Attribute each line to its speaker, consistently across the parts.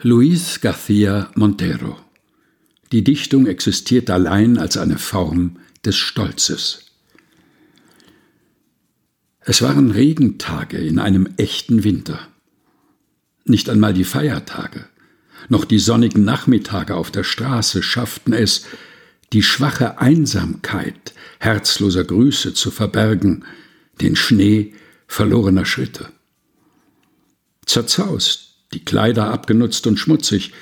Speaker 1: Luis García Montero Die Dichtung existiert allein als eine Form des Stolzes. Es waren Regentage in einem echten Winter. Nicht einmal die Feiertage, noch die sonnigen Nachmittage auf der Straße schafften es, die schwache Einsamkeit herzloser Grüße zu verbergen, den Schnee verlorener Schritte. Zerzaust, die Kleider abgenutzt und schmutzig,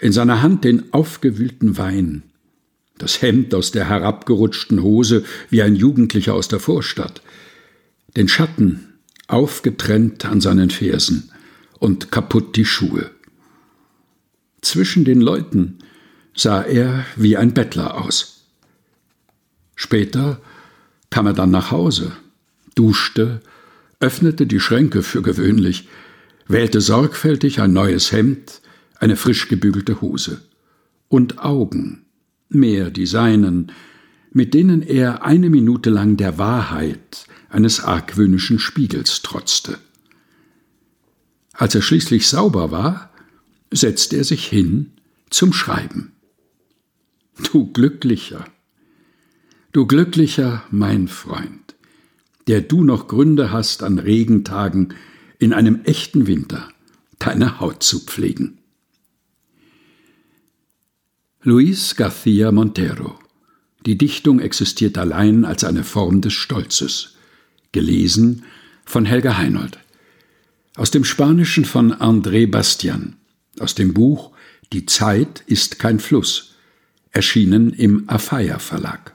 Speaker 1: in seiner Hand den aufgewühlten Wein, das Hemd aus der herabgerutschten Hose wie ein Jugendlicher aus der Vorstadt, den Schatten aufgetrennt an seinen Fersen und kaputt die Schuhe. Zwischen den Leuten sah er wie ein Bettler aus. Später kam er dann nach Hause, duschte, öffnete die Schränke für gewöhnlich, wählte sorgfältig ein neues Hemd, eine frisch gebügelte Hose und Augen, mehr die seinen, mit denen er eine Minute lang der Wahrheit eines argwöhnischen Spiegels trotzte. Als er schließlich sauber war, setzte er sich hin zum Schreiben. Du Glücklicher, du Glücklicher, mein Freund, der du noch Gründe hast, an Regentagen in einem echten Winter deine Haut zu pflegen. Luis García Montero Die Dichtung existiert allein als eine Form des Stolzes. Gelesen von Helga Heinold. Aus dem Spanischen von André Bastian. Aus dem Buch Die Zeit ist kein Fluss. Erschienen im Afaya Verlag.